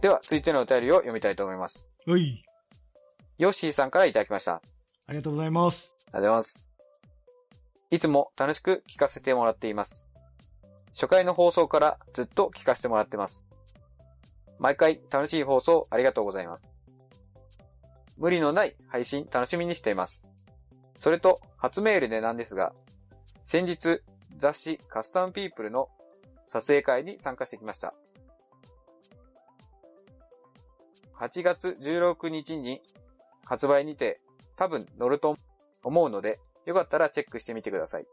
では、続いてのお便りを読みたいと思います。はい。ヨッシーさんからいただきました。ありありがとうございます。がとうございます。いつも楽しく聞かせてもらっています。初回の放送からずっと聞かせてもらってます。毎回楽しい放送ありがとうございます。無理のない配信楽しみにしています。それと、初メールでなんですが、先日雑誌カスタムピープルの撮影会に参加してきました。8月16日に発売にて多分乗ると思うので、よかったらチェックしてみてください。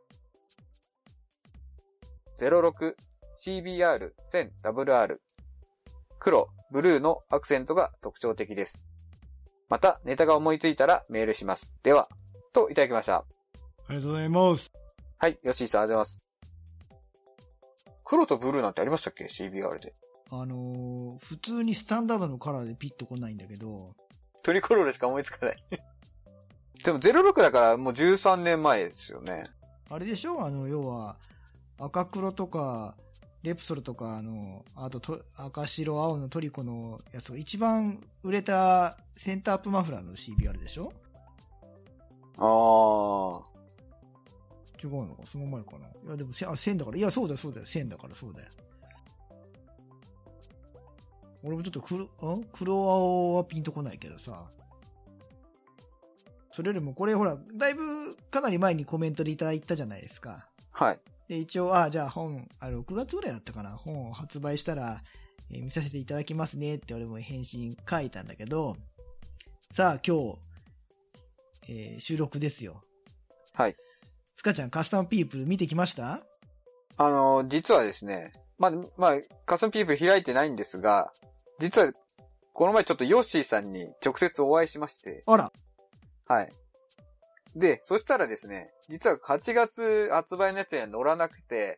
06CBR1000WR 黒、ブルーのアクセントが特徴的です。また、ネタが思いついたらメールします。では、といただきました。ありがとうございます。はい、よしーさん、ありがとうございます。黒とブルーなんてありましたっけ ?CBR で。あのー、普通にスタンダードのカラーでピッと来ないんだけど、トリコロールしか思いつかない。でも06だからもう13年前ですよね。あれでしょ？あの、要は、赤黒とか、レプソルとか、あの、あとと、赤白青のトリコのやつが一番売れたセンターアップマフラーの CBR でしょ？あー。違うのか？その前かな？いや、でもせ、あ、1000だから。いや、そうだよ、そうだよ。1000だから、そうだよ。俺もちょっと黒、ん？黒青はピンとこないけどさ。それよりも、これほら、だいぶかなり前にコメントでいただいたじゃないですか。はい。で、一応、あ、じゃあ本、あの、6月ぐらいだったかな。本を発売したら、えー見させていただきますねって俺も返信書いたんだけど、さあ、今日、えー収録ですよ。はい。スカちゃん、カスタムピープル見てきました？あの、実はですね、まあ、まあ、カスタムピープル開いてないんですが、実は、この前ちょっとヨッシーさんに直接お会いしまして、あら、はい。で、そしたらですね、実は8月発売のやつには乗らなくて、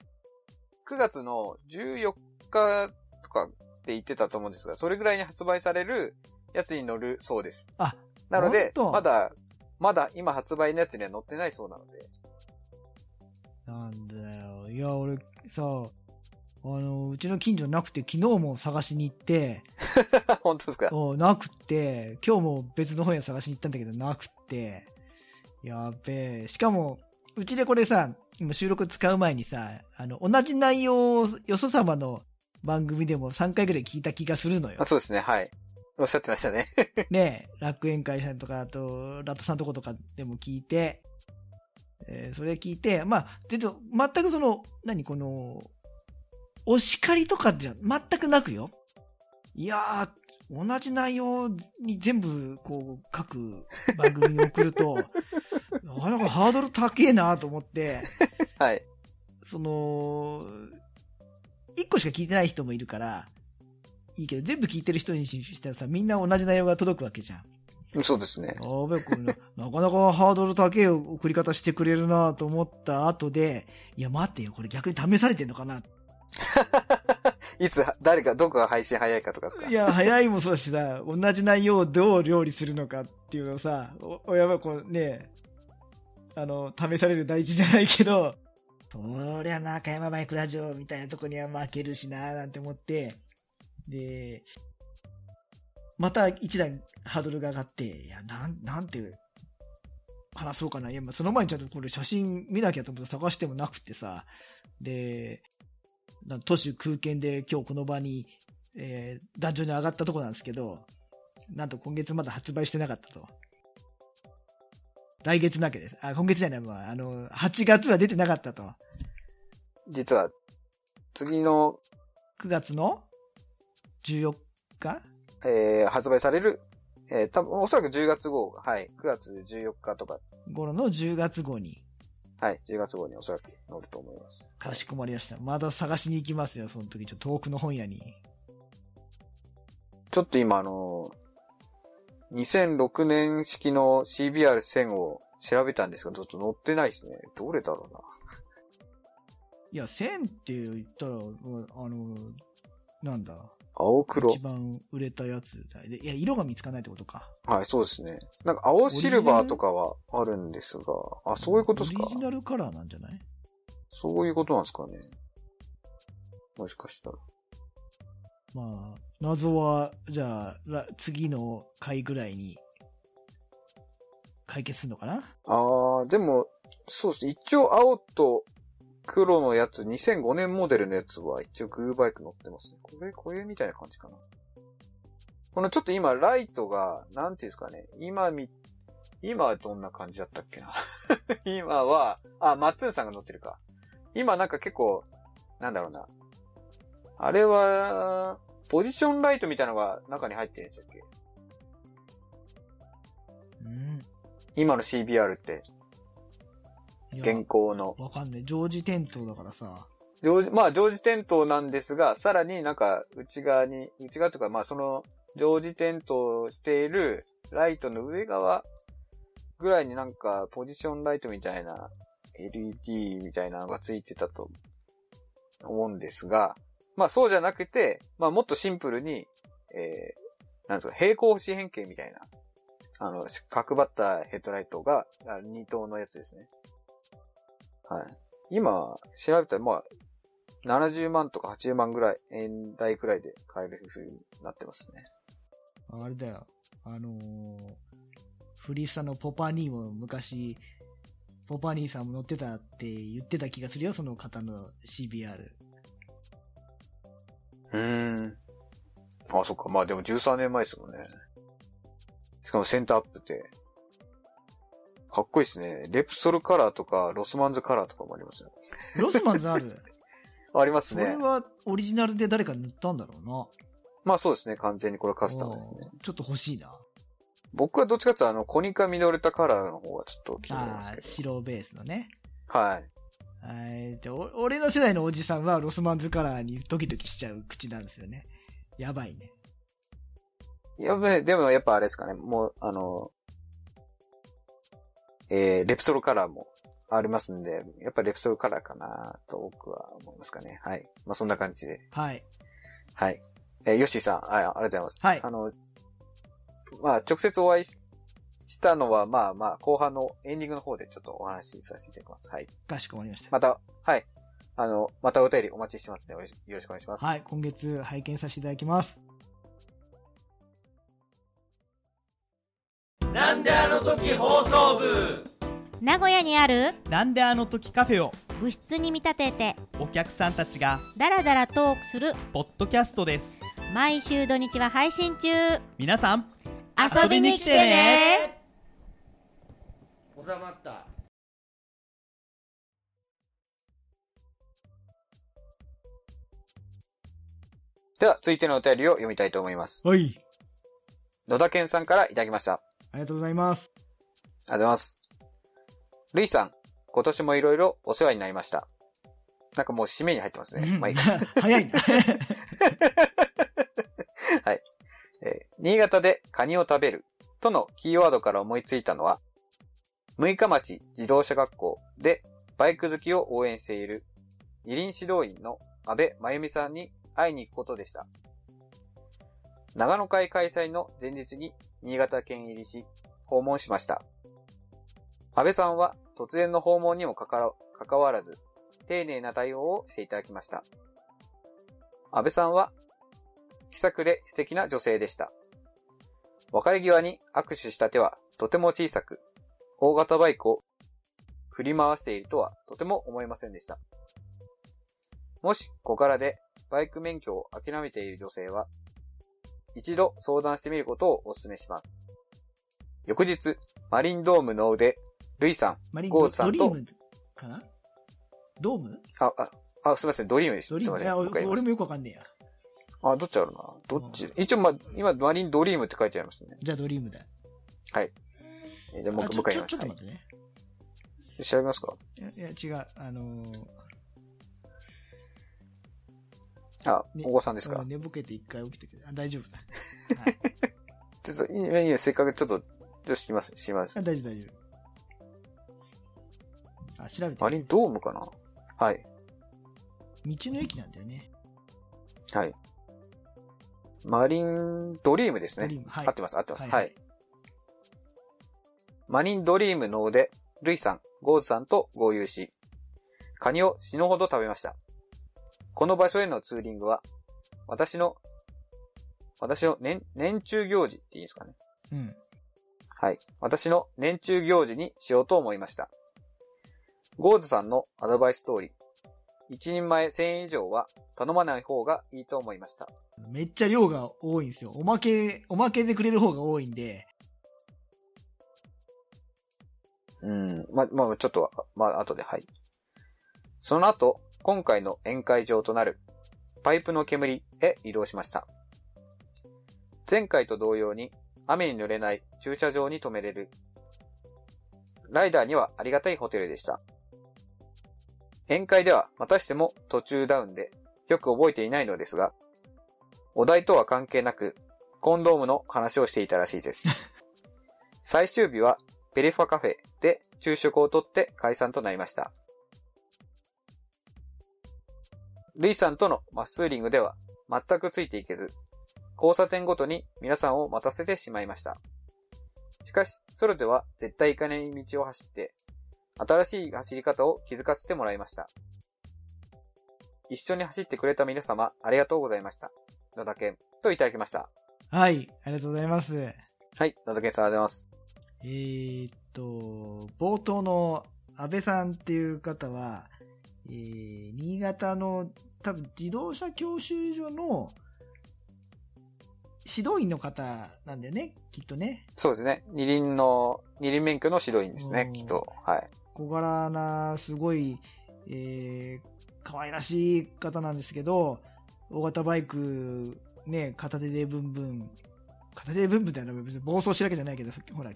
9月の14日とかって言ってたと思うんですが、それぐらいに発売されるやつに乗るそうです。あ、なので、まだ、まだ今発売のやつには乗ってないそうなので。なんだよ。いや、俺、さ、あの、うちの近所なくて、昨日も探しに行って、本当ですか？おなくって、今日も別の本屋探しに行ったんだけど、なくって、やっべえ。しかも、うちでこれさ、今収録使う前にさ、あの、同じ内容をよそ様の番組でも3回ぐらい聞いた気がするのよあ。そうですね、はい。おっしゃってましたね。ねえ、楽園会さんとか、あと、ラットさんとことかでも聞いて、えーそれ聞いて、まあ、全然、全くその、何？この、お叱りとかじゃ全くなくよ。いやー、同じ内容に全部、こう、各番組に送ると、なかなかハードル高えなと思って、はい。その、一個しか聞いてない人もいるから、いいけど、全部聞いてる人にしたらさ、みんな同じ内容が届くわけじゃん。そうですね。あべこれな、なかなかハードル高い送り方してくれるなと思った後で、いや待ってよ、これ逆に試されてんのかな。いつ、誰か、どこが配信早いかとかですかいや、早いもそうだしさ、同じ内容をどう料理するのかっていうのをさ、お、おやばい、こうね、あの、試される大事じゃないけど、そりゃ中山バイクラジオみたいなとこには負けるしななんて思って、で、また一段ハードルが上がって、いや、なん、なんて話そうかな。いや、その前にちゃんとこれ写真見なきゃと思って探してもなくてさ、で、都市空間で今日この場に、えー、壇上に上がったとこなんですけど、なんと今月まだ発売してなかったと。来月なわけです。あ、今月じゃない、まあ、あの、8月は出てなかったと。実は、次の、9月の14日？えー、発売される、えー、多分おそらく10月号、はい、9月14日とか、頃の10月号に、はい、10月号におそらく載ると思います。かしこまりました。まだ探しに行きますよ、その時。ちょっと遠くの本屋に。ちょっと今あのー、2006年式の CBR1000 を調べたんですが、ちょっと載ってないですね。どれだろうな。いや、1000って言ったら、あの、なんだ？青黒一。番売れたやつだ。でいや、色が見つかんないってことか。はい、そうですね。なんか青シルバーとかはあるんですが、あ、そういうことですか？オリジナルカラーなんじゃない？そういうことなんですかね。もしかしたら。まあ、謎は、じゃあ、ら次の回ぐらいに、解決するのかな？あー、でも、そうですね。一応青と黒のやつ、2005年モデルのやつは一応グーバイク乗ってますね。これ、これみたいな感じかな。このちょっと今、ライトが、なんていうんですかね。今み、今はどんな感じだったっけな。今は、あ、マッツンさんが乗ってるか。今なんか結構、なんだろうな。あれは、ポジションライトみたいなのが中に入ってるんでしたっけ？うん。今の CBR って、現行の。わかんない。常時点灯だからさ。常時、まあ、常時点灯なんですが、さらになんか、内側に、内側とか、まあ、その、常時点灯しているライトの上側ぐらいになんか、ポジションライトみたいな、LED みたいなのがついてたと思うんですが、まあ、そうじゃなくて、まあ、もっとシンプルに、えー、なんですか、平行四辺形みたいな、あの、角張ったヘッドライトが、あ二灯のやつですね。はい。今、調べたら、まあ、70万とか80万ぐらい、円台くらいで買える風になってますね。あれだよ。あのー、フリースタのポパニーも昔、ポパニーさんも乗ってたって言ってた気がするよ、その方の CBR。うーん。あ、そっか。まあでも13年前ですもんね。しかもセンターアップって。かっこいいですね。レプソルカラーとか、ロスマンズカラーとかもありますよ。ロスマンズある？ありますそれね。はオリジナルで誰か塗ったんだろうな。まあそうですね。完全にこれはカスタムですね。ちょっと欲しいな。僕はどっちかっていうと、あの、コニカミノルタカラーの方がちょっと気になりますけ、ど。白ベースのね。はい。はい。じゃあ、お俺の世代のおじさんはロスマンズカラーにドキドキしちゃう口なんですよね。やばいね。やべえ、でもやっぱあれですかね。もう、あの、えー、レプソルカラーもありますんで、やっぱレプソルカラーかなと僕は思いますかね。はい。まあそんな感じで。はい。はい。えー、ヨッシーさん、あありがとうございます。はいあの、まあ直接お会いししたのは、まあまあ後半のエンディングの方でちょっとお話しさせていただきます。はい。かしこまりました。また、はい。あの、またお便りお待ちしてますので、よろしくお願いします。はい。今月拝見させていただきます。なんであの時放送部？名古屋にあるなんであの時カフェを？部室に見立ててお客さんたちがダラダラトークするポッドキャストです毎週土日は配信中皆さん遊びに来てね収まったでは、続いてのお便りを読みたいと思います。はい。野田健さんからいただきました。ありがとうございます。ありがとうございます。ルイさん、今年もいろいろお世話になりました。なんかもう締めに入ってますね。まあい。早いな。えー新潟でカニを食べるとのキーワードから思いついたのは、六日町自動車学校でバイク好きを応援している二輪指導員の安倍真由美さんに会いに行くことでした。長野会開催の前日に新潟県入りし、訪問しました。安倍さんは突然の訪問にもかかわらず、丁寧な対応をしていただきました。安倍さんは気さくで素敵な女性でした。別れ際に握手した手はとても小さく、大型バイクを振り回しているとはとても思いませんでした。もし小柄でバイク免許を諦めている女性は、一度相談してみることをお勧めします。翌日、マリンドームの腕、ルイさん、ゴーズさんとドリームかな？ドーム？あ、あ、あ、すみません、ドリームです。すみません。俺もよくわかんねえや。あ、どっちあるなどっち？一応、ま、今、マリンドリームって書いてありますね。じゃあドリームだ。えーじゃあ、もう一回、もう一回言います。ちょちょちょっとはい待ってね。調べますか？いや、いや違う。あのー、あ、ねお子さんですか？うん寝ぼけて一回起き。あ、大丈夫だ。はい。ちょっと、いいね、いいね、せっかくちょっと、ちょっとします、しますあ。大丈夫、大丈夫。あ、調べて。マリンドームかな？はい。道の駅なんだよね。はい。マリンドリームですね。はい。合ってます、合ってます。はいはい。マリンドリームの腕、ルイさん、ゴーズさんと合流し、カニを死ぬほど食べました。この場所へのツーリングは、私の私の年、年中行事っていいですかね。うん。はい。私の年中行事にしようと思いました。ゴーズさんのアドバイス通り、一人前1000円以上は頼まない方がいいと思いました。めっちゃ量が多いんですよ。おまけ、おまけでくれる方が多いんで、うん。ま、まあ、ちょっと、まあ、後で、はい。その後、今回の宴会場となる、パイプの煙へ移動しました。前回と同様に、雨に濡れない駐車場に止めれる、ライダーにはありがたいホテルでした。宴会ではまたしても途中ダウンでよく覚えていないのですが、お題とは関係なく、コンドームの話をしていたらしいです。最終日はペレファカフェで昼食をとって解散となりました。ルイさんとのマッスーリングでは全くついていけず、交差点ごとに皆さんを待たせてしまいました。しかし、ソロでは絶対行かない道を走って、新しい走り方を気づかせてもらいました。一緒に走ってくれた皆様、ありがとうございました。野田健といただきました。はい、ありがとうございます。はい、野田健さんありがとうございます。えーっと、冒頭の安倍さんっていう方は、えー、新潟の多分自動車教習所の指導員の方なんだよね、きっとね。そうですね。二輪の、二輪免許の指導員ですねう、んきっと。はい。小柄な、すごい、えー、可愛らしい方なんですけど、大型バイク、ね、片手でブンブン、片手でブンブンってのは別に暴走してるわけじゃないけど、ほら、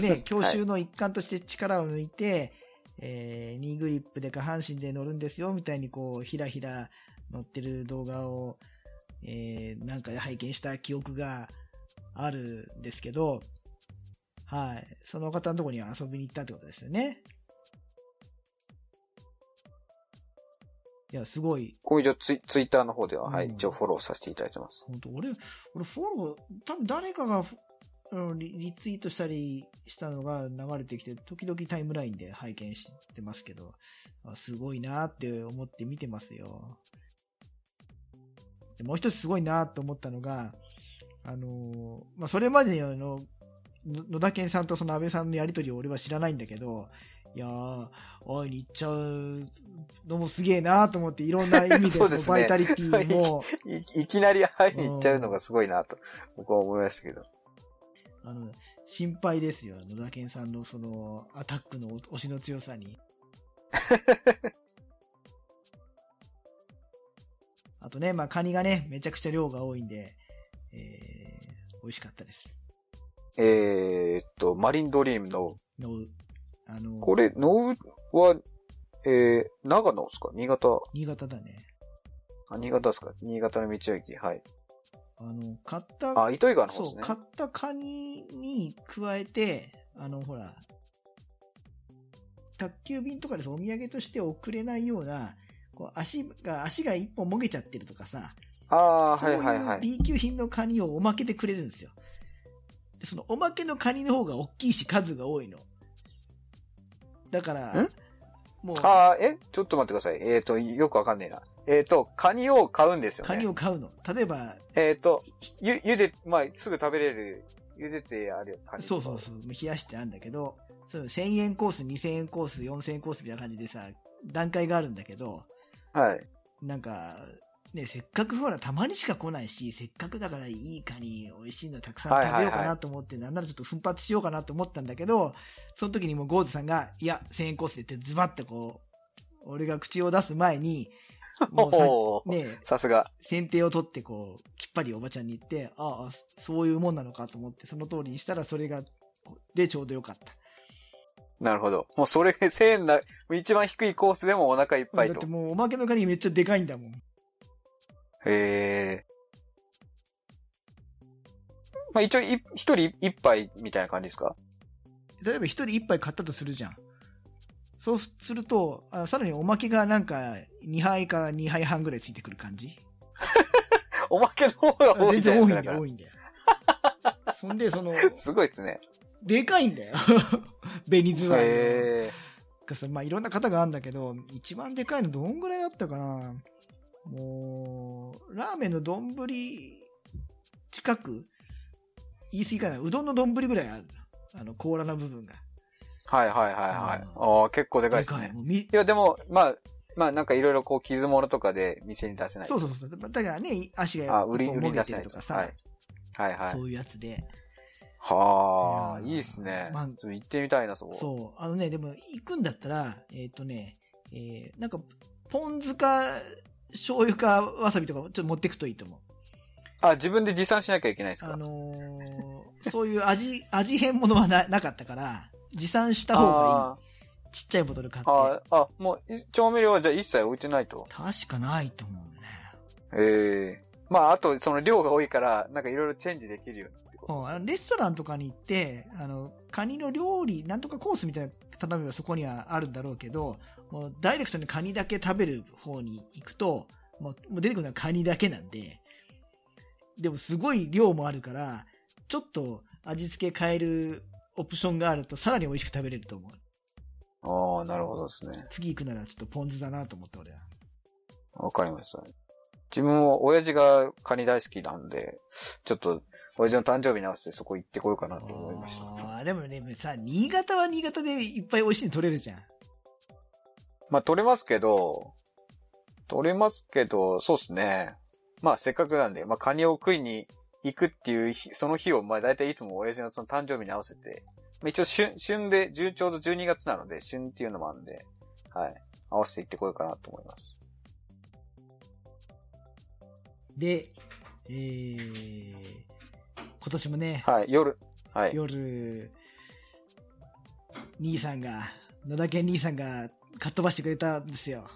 ね、教習の一環として力を抜いて、えー、ニーグリップで下半身で乗るんですよ、みたいにこう、ひらひら乗ってる動画を、えー、なんかで拝見した記憶があるんですけど、はい。その方のところに遊びに行ったってことですよね。いや、すごい。これ一応ツイツイッターの方では、はい、うん一応フォローさせていただいてます。本当俺、俺フォロー、多分誰かがフあのリリツイートしたりしたのが流れてきて、時々タイムラインで拝見してますけど、あすごいなって思って見てますよ。でもう一つすごいなと思ったのが、あのーまあ、それまでのの野田健さんとその安倍さんのやりとりを俺は知らないんだけど、いやー、会いに行っちゃうのもすげえなと思って、いろんな意味で そうですねバイタリティも、いいきなり会いに行っちゃうのがすごいなと、僕は思いましたけど。あの、心配ですよ。野田健さんのその、アタックの押しの強さに。あとね、まあ、カニがね、めちゃくちゃ量が多いんで、えー、美味しかったです。えーっと、マリンドリームの、の、あの、これ、ノウは、えー、長野ですか？新潟？新潟だね。あ、新潟ですか？新潟の道の駅。はい。あの、買った、あ、糸魚川の方ですそう、ね。買ったカニに加えて、あの、ほら、宅急便とかでさお土産として送れないような、こう足が、足が一本もげちゃってるとかさ、ああ、はいはいはい。B 級品のカニをおまけでくれるんですよ。でそのおまけのカニの方が大きいし数が多いの。だからん、もう、ああ、え？ちょっと待ってください。えーっと、よくわかんねえな。えーっと、カニを買うんですよね。カニを買うの。例えば、えーっと、ゆ、ゆで、まあ、すぐ食べれる、ゆでてあるカニ。そうそうそう、冷やしてあるんだけど、そう1000円コース、2000円コース、4000円コースみたいな感じでさ、段階があるんだけど、はい。なんか、ね、せっかくほら、たまにしか来ないし、せっかくだからいいカニ、美味しいのたくさん食べようかなと思って、なんならちょっと奮発しようかなと思ったんだけど、その時にもうゴーズさんが、いや、1000円コースでってズバッとこう、俺が口を出す前に、もうね、さすが。先手を取ってこう、きっぱりおばちゃんに言って、ああ、そういうもんなのかと思って、その通りにしたらそれが、でちょうどよかった。なるほど。もうそれ、1000円な、一番低いコースでもお腹いっぱいとだって。もうおまけのカニめっちゃでかいんだもん。へえ。まあ一応い、一人一杯みたいな感じですか？例えば一人一杯買ったとするじゃん。そうすると、あさらにおまけがなんか2杯か2杯半ぐらいついてくる感じ おまけの方が多い全じゃ然多いんだよ、多いんだよ。そんで、その、ら。すごいですね。でかいんだよ。紅ズワイへまあいろんな型があるんだけど、一番でかいのどんぐらいだったかなもう、ラーメンの丼近く、言い過ぎかな、うどんの丼ぐらいあるの。あの、甲羅の部分が。はいはいはいはい。うんああ、結構でかいですね。いや、でも、まあ、まあなんかいろいろこう傷物とかで店に出せない。そうそうそう。だからね、足があ、売り、売り出せないとかさ、はい。はいはい。そういうやつで。はあ、いいいっすね。まあ行ってみたいな、そこ。そう。あのね、でも、行くんだったら、えっ、とね、えー、なんか、ポン酢か、醤油か、わさびとか、ちょっと持ってくといいと思う。あ、自分で持参しなきゃいけないですか？あのーそういう味、味変ものはななかったから、持参した方がいい。ちっちゃいボトル買って。ああ、あ、もう、い調味料はじゃあ一切置いてないと。確かないと思うね。ええまあ、あと、その量が多いから、なんかいろいろチェンジできるようんレストランとかに行って、あの、カニの料理、なんとかコースみたいな頼めばそこにはあるんだろうけど、もうダイレクトにカニだけ食べる方に行くと、もうもう出てくるのはカニだけなんで、でもすごい量もあるから、ちょっと味付け変えるオプションがあるとさらに美味しく食べれると思う。ああ、なるほどですね。次行くならちょっとポン酢だなと思って俺は。わかりました。自分も親父がカニ大好きなんで、ちょっと、親父の誕生日に合わせてそこ行ってこようかなと思いました。あーでもね、さ、新潟は新潟でいっぱい美味しいの取れるじゃん。まあ、取れますけど、取れますけど、そうですね。まあ、せっかくなんで、まあ、カニを食いに行くっていう日、その日を、まあ、大体いつも親父のその誕生日に合わせて、まあ、一応旬、旬で、順ちょうど12月なので、旬っていうのもあるんで、はい。合わせて行ってこようかなと思います。で、えー、今年もね、はい、夜、はい。夜、兄さんが、野田健兄さんがかっ飛ばしてくれたんですよ。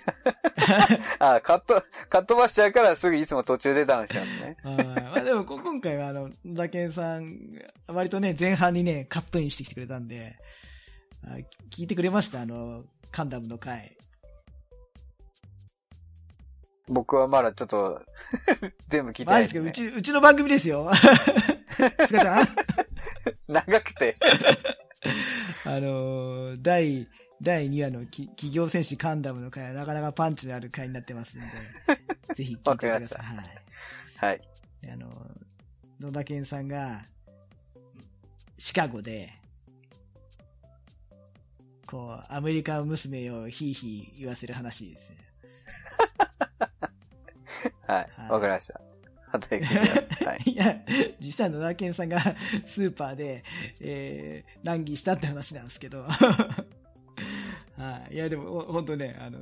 あ、カット、カットばしちゃうからすぐいつも途中でダウンしちゃうんですね。まあでもこ今回はあの、野田健さん、割とね、前半にね、カットインしてきてくれたんで、あ聞いてくれました？あの、カンダムの回。僕はまだちょっと、全部聞いてないです、ね。うち、うちの番組ですよ。スカちゃん？長くて。あのー第、第2話のき企業戦士カンダムの回はなかなかパンチのある回になってますんで、ぜひ聞いてください。はい。はい。あの、野田健さんが、シカゴで、こう、アメリカ娘をヒーヒー言わせる話ですね。はい。はいわかりました。はい。いや、実際野田健さんがスーパーで、えー、難儀したって話なんですけど。はい。いや、でも、ほほんとね、あの、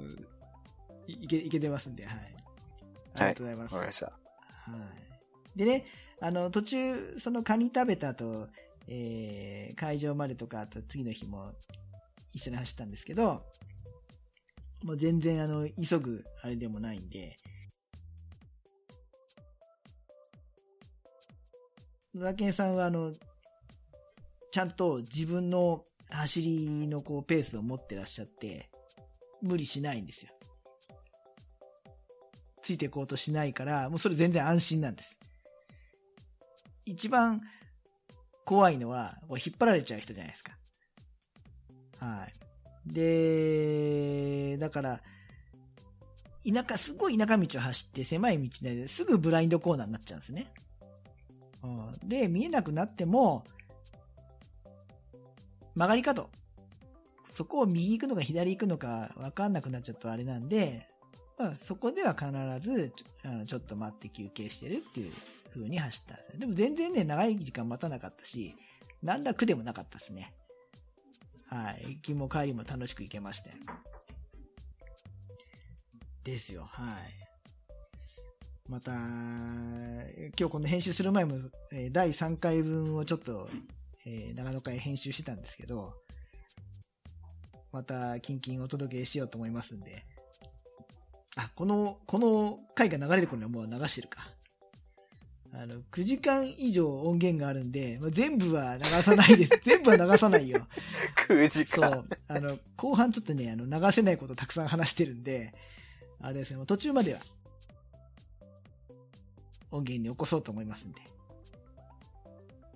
いいけ、いけてますんで、はい。ありがとうございます。わかりました。はい。でね、あの、途中、そのカニ食べた後、えー、会場までとか、あと次の日も一緒に走ったんですけど、もう全然あの、急ぐあれでもないんで、野田健さんはあの、ちゃんと自分の走りのこうペースを持ってらっしゃって、無理しないんですよ。ついていこうとしないから、もうそれ全然安心なんです。一番怖いのは、こう引っ張られちゃう人じゃないですか。はい。で、だから、田舎、すごい田舎道を走って狭い道ですぐブラインドコーナーになっちゃうんですね。うん、で、見えなくなっても、曲がり角。そこを右行くのか左行くのか分かんなくなっちゃうとあれなんで、まあ、そこでは必ずちょあのちょっと待って休憩してるっていう風に走ったで。も全然ね、長い時間待たなかったし、何ら苦でもなかったですね。はい。行きも帰りも楽しく行けました。ですよ。はい。また、今日この編集する前も、え第3回分をちょっと、えー長野会編集してたんですけど、また、キンキンお届けしようと思いますんで。あ、この、この回が流れる頃にはもう流してるか。あの、9時間以上音源があるんで、まあ、全部は流さないです。全部は流さないよ。9時間。そう。あの、後半ちょっとね、あの、流せないことたくさん話してるんで、あれですね、途中までは、音源に起こそうと思いますんで。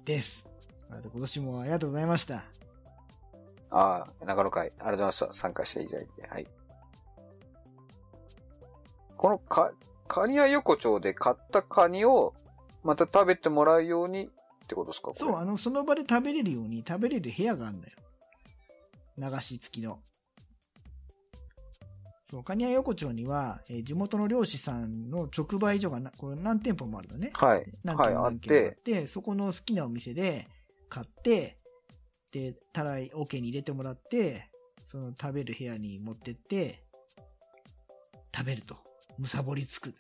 です。今年もありがとうございました。ああ、長野会、ありがとうございました。参加していただいて。はい。このか、カニ屋横丁で買ったカニをまた食べてもらうようにってことですか？そう、あの、その場で食べれるように食べれる部屋があるんだよ。流し付きの。そう、カニヤ横丁には、えー地元の漁師さんの直売所がなこれ何店舗もあるのね。はい。はい、何軒もあっ何軒もあて、って、そこの好きなお店で買って、で、たらい、桶に入れてもらって、その食べる部屋に持ってって、食べると。むさぼりつく。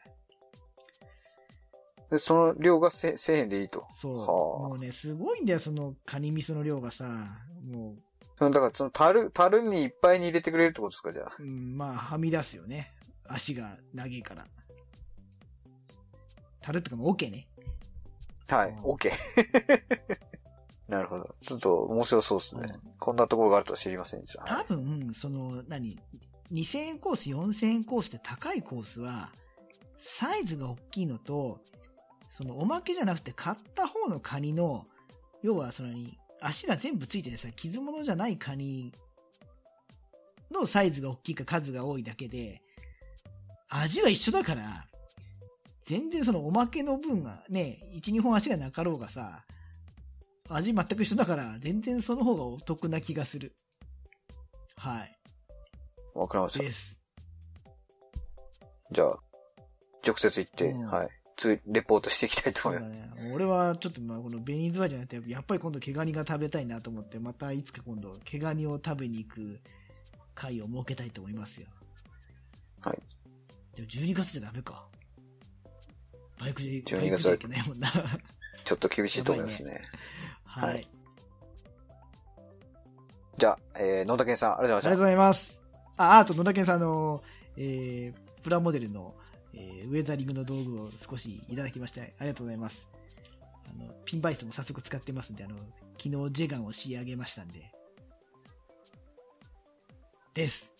でその量がせ1000円でいいと。そう。はあもうね、すごいんだよ、そのカニ味噌の量がさ、もそのだから、その、樽、樽にいっぱいに入れてくれるってことですか、じゃあ。う、うん、まあ、はみ出すよね。足が長いから。樽ってか、もう桶ね。はいうん、OK。なるほど。ちょっと面白そうですね。うんこんなところがあるとは知りませんでした。多分、その、何 ?2000 円コース、4000円コースって高いコースは、サイズが大きいのと、そのおまけじゃなくて買った方のカニの、要はその何？足が全部ついててさ、傷物じゃないカニのサイズが大きいか数が多いだけで、味は一緒だから、全然そのおまけの分がね、1、2本足がなかろうがさ、味全く一緒だから、全然その方がお得な気がする。はい。わかりました。です。じゃあ、直接行って、うんはい。次、レポートしていきたいと思います。ね。俺はちょっとまあこの紅ズワイじゃなくて、やっぱり今度毛ガニが食べたいなと思って、またいつか今度毛ガニを食べに行く会を設けたいと思いますよ。はい。でも12月じゃダメか。バイクで、12バイクじゃいけないもんな。ちょっと厳しいと思いますね。はい。はいじゃあ、えー、野田健さん、ありがとうございまありがとうございます。あ、あと野田健さんあの、えー、プラモデルの、えー、ウェザリングの道具を少しいただきまして、ありがとうございます。あの、ピンバイスも早速使ってますんで、あの、昨日ジェガンを仕上げましたんで。です。